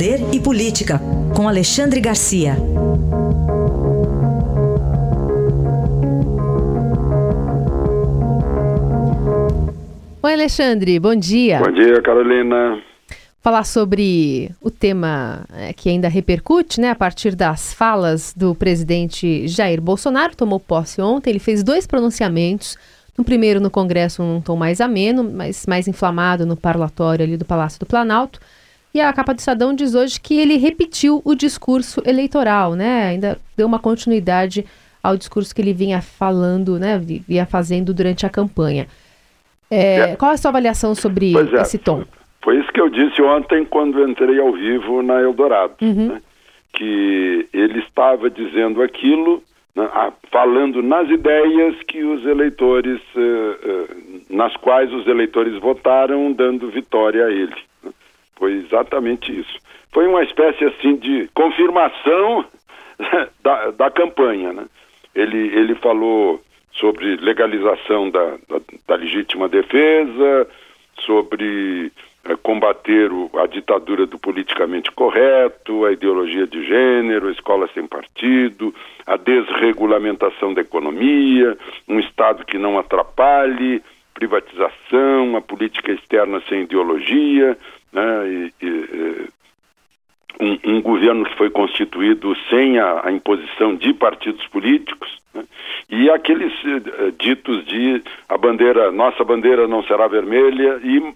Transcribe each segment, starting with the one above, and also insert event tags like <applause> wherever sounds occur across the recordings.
Poder e Política, com Alexandre Garcia. Oi, Alexandre, bom dia. Bom dia, Carolina. Falar sobre o tema é, que ainda repercute, né, a partir das falas do presidente Jair Bolsonaro, tomou posse ontem, ele fez dois pronunciamentos no primeiro, no Congresso, um tom mais ameno, mas mais inflamado no parlatório ali do Palácio do Planalto. E a capa do Estadão diz hoje que ele repetiu o discurso eleitoral, né? Ainda deu uma continuidade ao discurso que ele vinha falando, né? Vinha fazendo durante a campanha. É, é. Qual é a sua avaliação sobre é. esse tom? Foi isso que eu disse ontem quando entrei ao vivo na Eldorado, uhum. né? que ele estava dizendo aquilo né, falando nas ideias que os eleitores, eh, eh, nas quais os eleitores votaram, dando vitória a ele. Foi exatamente isso. Foi uma espécie assim de confirmação <laughs> da, da campanha. Né? Ele, ele falou sobre legalização da, da, da legítima defesa, sobre é, combater o, a ditadura do politicamente correto, a ideologia de gênero, a escola sem partido, a desregulamentação da economia, um Estado que não atrapalhe, privatização, a política externa sem ideologia, né, e, e, um, um, governo que foi constituído sem a, a imposição de partidos políticos, né, e aqueles uh, ditos de a bandeira, nossa bandeira não será vermelha e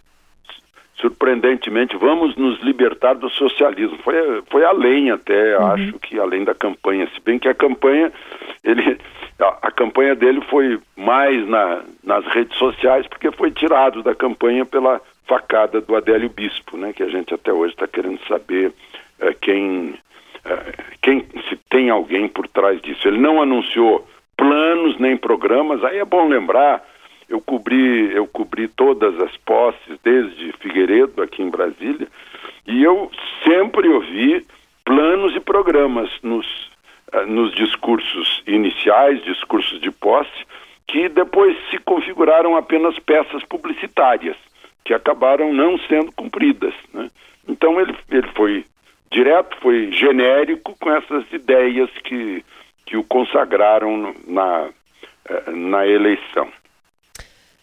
surpreendentemente, vamos nos libertar do socialismo. Foi, foi além até, uhum. acho que além da campanha, se bem que a campanha, ele, a, a campanha dele foi mais na, nas redes sociais, porque foi tirado da campanha pela facada do Adélio Bispo, né, que a gente até hoje está querendo saber é, quem, é, quem, se tem alguém por trás disso. Ele não anunciou planos nem programas, aí é bom lembrar eu cobri, eu cobri todas as posses desde Figueiredo aqui em Brasília e eu sempre ouvi planos e programas nos, uh, nos discursos iniciais, discursos de posse, que depois se configuraram apenas peças publicitárias, que acabaram não sendo cumpridas. Né? Então ele, ele foi direto, foi genérico com essas ideias que, que o consagraram na, uh, na eleição.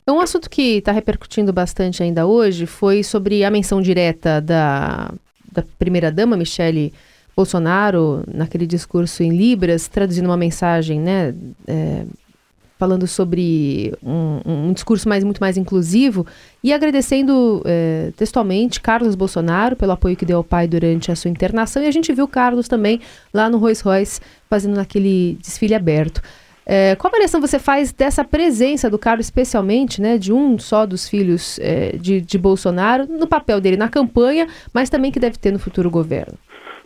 Um assunto que está repercutindo bastante ainda hoje foi sobre a menção direta da, da primeira-dama, Michele Bolsonaro, naquele discurso em Libras, traduzindo uma mensagem, né? É, falando sobre um, um, discurso mais, muito mais inclusivo e agradecendo é, textualmente Carlos Bolsonaro pelo apoio que deu ao pai durante a sua internação. E a gente viu Carlos também lá no Rolls Royce fazendo aquele desfile aberto. É, qual avaliação você faz dessa presença do Carlos, especialmente, né, de um só dos filhos é, de, de Bolsonaro, no papel dele na campanha, mas também que deve ter no futuro governo?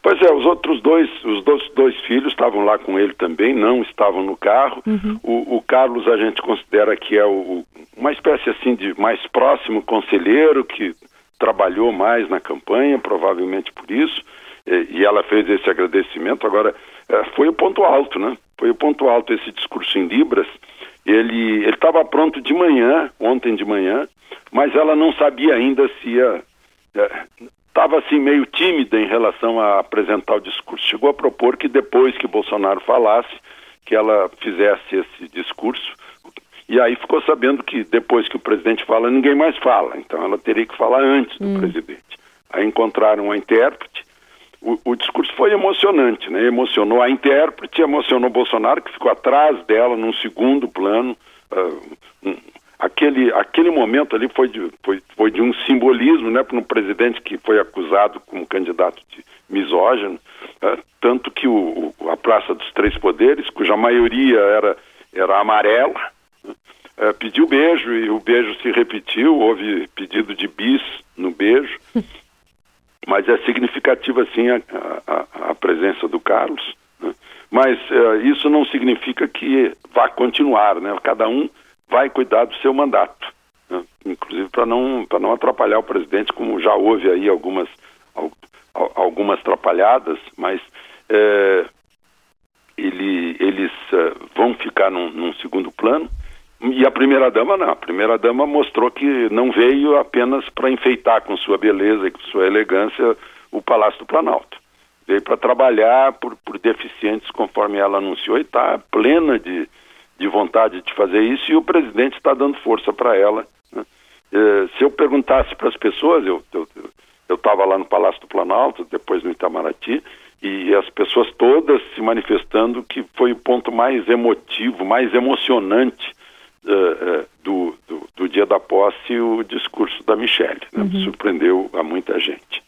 Pois é, os outros dois, os dois, dois filhos estavam lá com ele também, não estavam no carro. Uhum. O, o, Carlos a gente considera que é o, uma espécie assim de mais próximo conselheiro que trabalhou mais na campanha, provavelmente por isso, e, e ela fez esse agradecimento. Agora, é, foi o ponto alto, né? Foi o ponto alto esse discurso em Libras. Ele estava pronto de manhã, ontem de manhã, mas ela não sabia ainda se ia. Estava assim meio tímida em relação a apresentar o discurso. Chegou a propor que depois que Bolsonaro falasse, que ela fizesse esse discurso. E aí ficou sabendo que depois que o presidente fala, ninguém mais fala. Então ela teria que falar antes do hum. presidente. Aí encontraram a intérprete o, o, discurso foi emocionante, né? Emocionou a intérprete, emocionou Bolsonaro, que ficou atrás dela num segundo plano. Uh, um, aquele, aquele momento ali foi de, foi, foi de um simbolismo, né? Para um presidente que foi acusado como candidato de misógino, uh, tanto que o, a Praça dos Três Poderes, cuja maioria era, era amarela, uh, pediu beijo e o beijo se repetiu, houve pedido de bis no beijo. <laughs> mas é significativa sim a, a, a presença do Carlos. Né? Mas uh, isso não significa que vá continuar, né? Cada um vai cuidar do seu mandato, né? inclusive para não não atrapalhar o presidente, como já houve aí algumas algumas atrapalhadas, mas uh, ele, eles uh, vão ficar num, num segundo plano. E a primeira dama não. A primeira dama mostrou que não veio apenas para enfeitar com sua beleza e com sua elegância o Palácio do Planalto. Veio para trabalhar por, por deficientes, conforme ela anunciou, e está plena de, de vontade de fazer isso, e o presidente está dando força para ela. Né? Eh, se eu perguntasse para as pessoas, eu estava lá no Palácio do Planalto, depois no Itamaraty, e as pessoas todas se manifestando que foi o ponto mais emotivo, mais emocionante uh, uh, do, do, do, dia da posse, o discurso da Michelle. Né? Uhum. Surpreendeu a muita gente.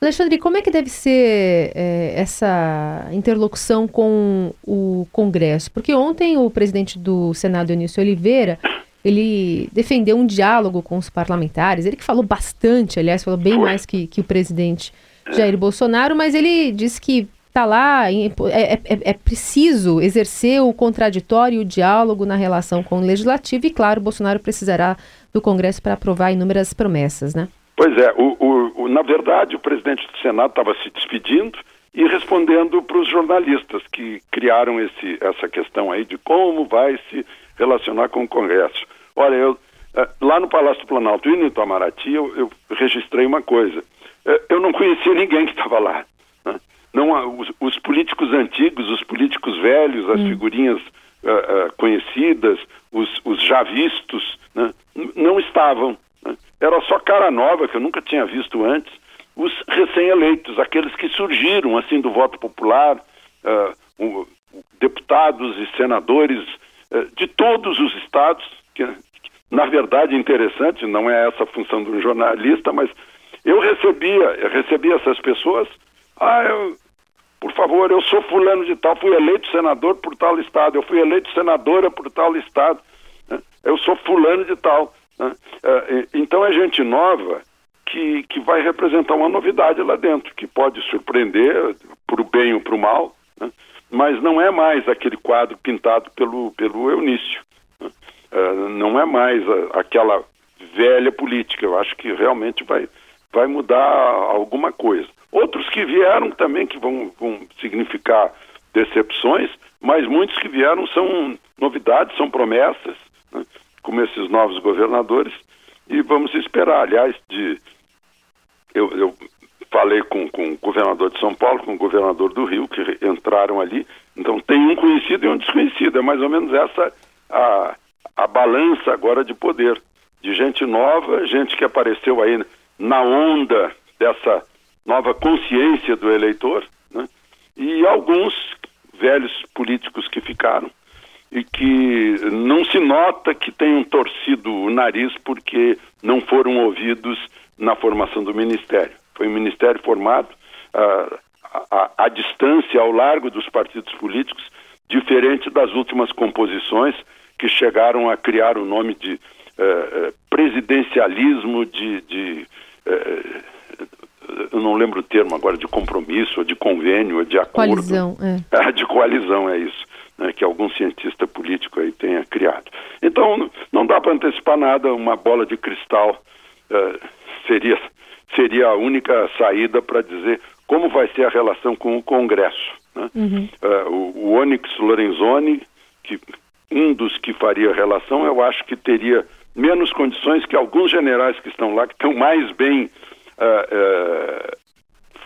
Alexandre, como é que deve ser é, essa interlocução com o Congresso? Porque ontem o presidente do Senado, Eunício Oliveira, ele defendeu um diálogo com os parlamentares, ele que falou bastante, aliás, falou bem mais que, que o presidente Jair Bolsonaro, mas ele disse que está lá, é, é, é, é, preciso exercer o contraditório e o diálogo na relação com o legislativo e, claro, Bolsonaro precisará do Congresso para aprovar inúmeras promessas, né? Pois é, o, o, o, na verdade o presidente do Senado estava se despedindo e respondendo para os jornalistas que criaram esse, essa questão aí de como vai se relacionar com o Congresso. Olha, eu, eh, lá no Palácio do Planalto e no Itamaraty eu, eu registrei uma coisa. Eh, eu não conhecia ninguém que estava lá. Né? Não, os, os, políticos antigos, os políticos velhos, as hum. figurinhas uh, uh, conhecidas, os, os já vistos, né? não estavam. Era só cara nova, que eu nunca tinha visto antes. Os recém-eleitos, aqueles que surgiram assim do voto popular, uh, um, deputados e senadores uh, de todos os estados, que na verdade é interessante, não é essa a função um jornalista, mas eu recebia, eu recebia essas pessoas, ah, eu, por favor, eu sou fulano de tal, fui eleito senador por tal estado, eu fui eleito senadora por tal estado, né? eu sou fulano de tal. Né? É, então é gente nova que, que vai representar uma novidade lá dentro, que pode surpreender para o bem ou para o mal, né? mas não é mais aquele quadro pintado pelo, pelo Eunício. Né? É, não é mais aquela velha política. Eu acho que realmente vai, vai mudar alguma coisa. Outros que vieram também que vão, vão significar decepções, mas muitos que vieram são novidades, são promessas. Como esses novos governadores e vamos esperar. Aliás, de eu, eu falei com, com o governador de São Paulo, com o governador do Rio, que entraram ali. Então tem um conhecido e um desconhecido. É mais ou menos essa a, a balança agora de poder. De gente nova, gente que apareceu aí na onda dessa nova consciência do eleitor, né? e alguns velhos políticos que ficaram e que não se nota que tenham torcido o nariz porque não foram ouvidos na formação do ministério. Foi um ministério formado à distância, ao largo dos partidos políticos, diferente das últimas composições que chegaram a criar o nome de uh, presidencialismo de, de uh, eu não lembro o termo agora, de compromisso, ou de convênio, ou de acordo. Coalizão, é. <laughs> de coalizão, é isso né, que algum cientista político aí tenha criado. Então, não dá para antecipar nada, uma bola de cristal uh, seria, seria a única saída para dizer como vai ser a relação com o Congresso. Né? Uhum. Uh, o, o Onyx Lorenzoni, que um dos que faria relação, eu acho que teria menos condições que alguns generais que estão lá, que estão mais bem uh,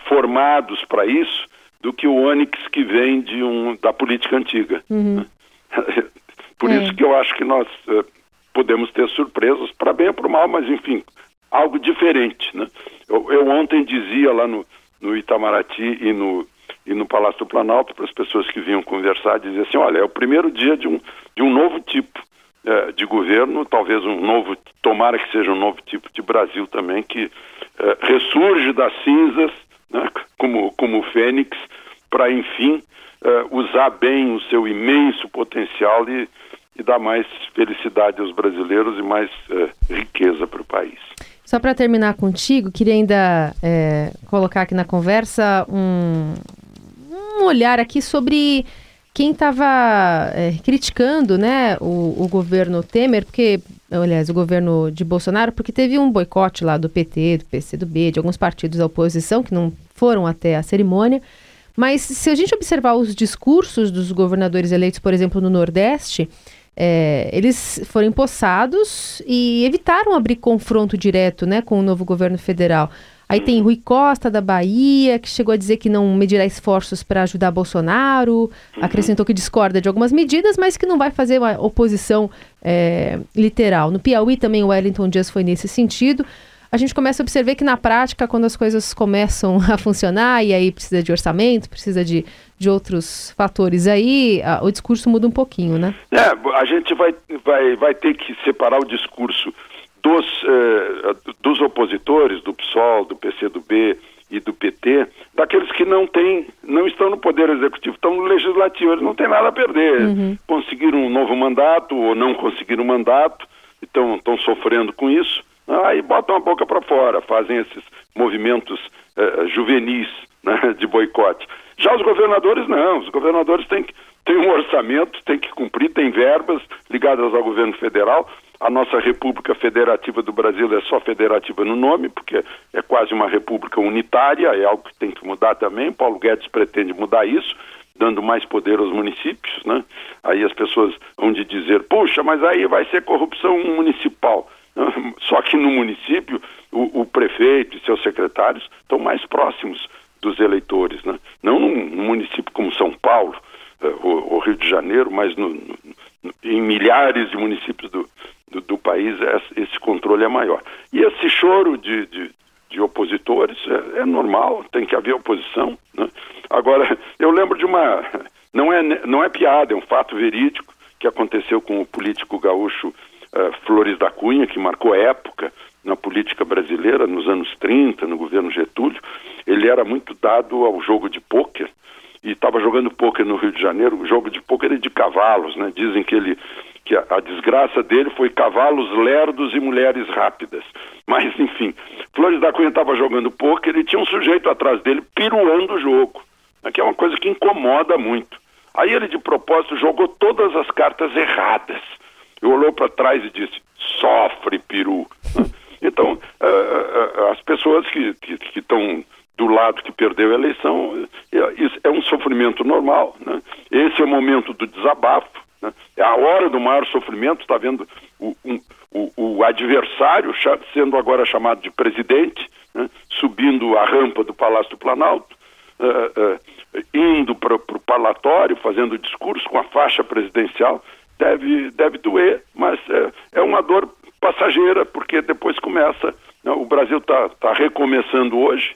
formados para isso, do que o Onix que vem de um, da política antiga. Uhum. <laughs> Por é. isso que eu acho que nós uh, podemos ter surpresas, para bem ou para mal, mas enfim, algo diferente. Né? Eu, eu, ontem dizia lá no, no Itamaraty e no, e no Palácio do Planalto para as pessoas que vinham conversar, dizia assim, olha, é o primeiro dia de um, de um novo tipo uh, de governo, talvez um novo, tomara que seja um novo tipo de Brasil também, que uh, ressurge das cinzas né, como, como o Fênix, para, enfim, uh, usar bem o seu imenso potencial e, e dar mais felicidade aos brasileiros e mais uh, riqueza para o país. Só para terminar contigo, queria ainda é, colocar aqui na conversa um, um olhar aqui sobre quem estava é, criticando né, o, o, governo Temer, porque, aliás, o governo de Bolsonaro, porque teve um boicote lá do PT, do PCdoB, de alguns partidos da oposição que não foram até a cerimônia. Mas se a gente observar os discursos dos governadores eleitos, por exemplo, no Nordeste, é, eles foram empossados e evitaram abrir confronto direto né, com o novo governo federal. Aí tem Rui Costa, da Bahia, que chegou a dizer que não medirá esforços para ajudar Bolsonaro, uhum. acrescentou que discorda de algumas medidas, mas que não vai fazer uma oposição é, literal. No Piauí também o Wellington Dias foi nesse sentido a gente começa a observar que na prática, quando as coisas começam a funcionar, e aí precisa de orçamento, precisa de, de outros fatores aí, a, o discurso muda um pouquinho, né? É, a gente vai, vai, vai ter que separar o discurso dos, eh, dos opositores, do PSOL, do PCdoB e do PT, daqueles que não têm, não estão no Poder Executivo, estão no Legislativo, eles não têm nada a perder. Uhum. Conseguiram um novo mandato ou não conseguiram um mandato, então estão sofrendo com isso aí botam a boca para fora, fazem esses movimentos eh, juvenis <laughs> né, de boicote. Já os governadores não, os governadores têm, têm um orçamento, têm que cumprir, têm verbas ligadas ao governo federal. A nossa República Federativa do Brasil é só federativa no nome, porque é quase uma república unitária, é algo que tem que mudar também. Paulo Guedes pretende mudar isso, dando mais poder aos municípios, né? Aí as pessoas vão de dizer, puxa, mas aí vai ser corrupção municipal. <laughs> Só que no município, o, o prefeito e seus secretários estão mais próximos dos eleitores. Né? Não num, num município como São Paulo, uh, ou, Rio de Janeiro, mas no, no, em milhares de municípios do, do, do país, esse, esse, controle é maior. E esse choro de, de, de opositores é, é, normal, tem que haver oposição. Né? Agora, eu lembro de uma. Não é, não é piada, é um fato verídico que aconteceu com o político gaúcho uh, Flores da Cunha, que marcou época na política brasileira nos anos 30, no governo Getúlio. Ele era muito dado ao jogo de pôquer e estava jogando pôquer no Rio de Janeiro. O jogo de pôquer é de cavalos, né? Dizem que ele que a, a desgraça dele foi cavalos lerdos e mulheres rápidas. Mas enfim, Flores da Cunha estava jogando pôquer e tinha um sujeito atrás dele piruando o jogo, né? que é uma coisa que incomoda muito. Aí ele de propósito jogou todas as cartas erradas e olhou para trás e disse: sofre, peru. <laughs> então, uh, uh, as pessoas que estão do lado que perdeu a eleição, é um sofrimento normal. Né? Esse é o momento do desabafo. Né? É a hora do maior sofrimento, está vendo o, um, o, o, adversário sendo agora chamado de presidente, né? subindo a rampa do Palácio do Planalto, uh, uh, indo para o parlatório, fazendo discurso com a faixa presidencial deve, deve doer, mas é, é uma dor passageira, porque depois começa. Né, o Brasil está tá recomeçando hoje,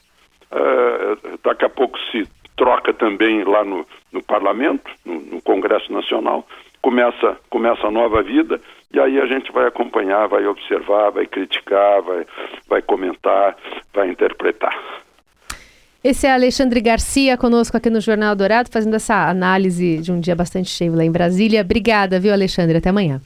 é, daqui a pouco se troca também lá no, no parlamento, no, no, Congresso Nacional, começa, começa a nova vida, e aí a gente vai acompanhar, vai observar, vai criticar, vai, vai comentar, vai interpretar. Esse é Alexandre Garcia conosco aqui no Jornal Dourado, fazendo essa análise de um dia bastante cheio lá em Brasília. Obrigada, viu, Alexandre? Até amanhã.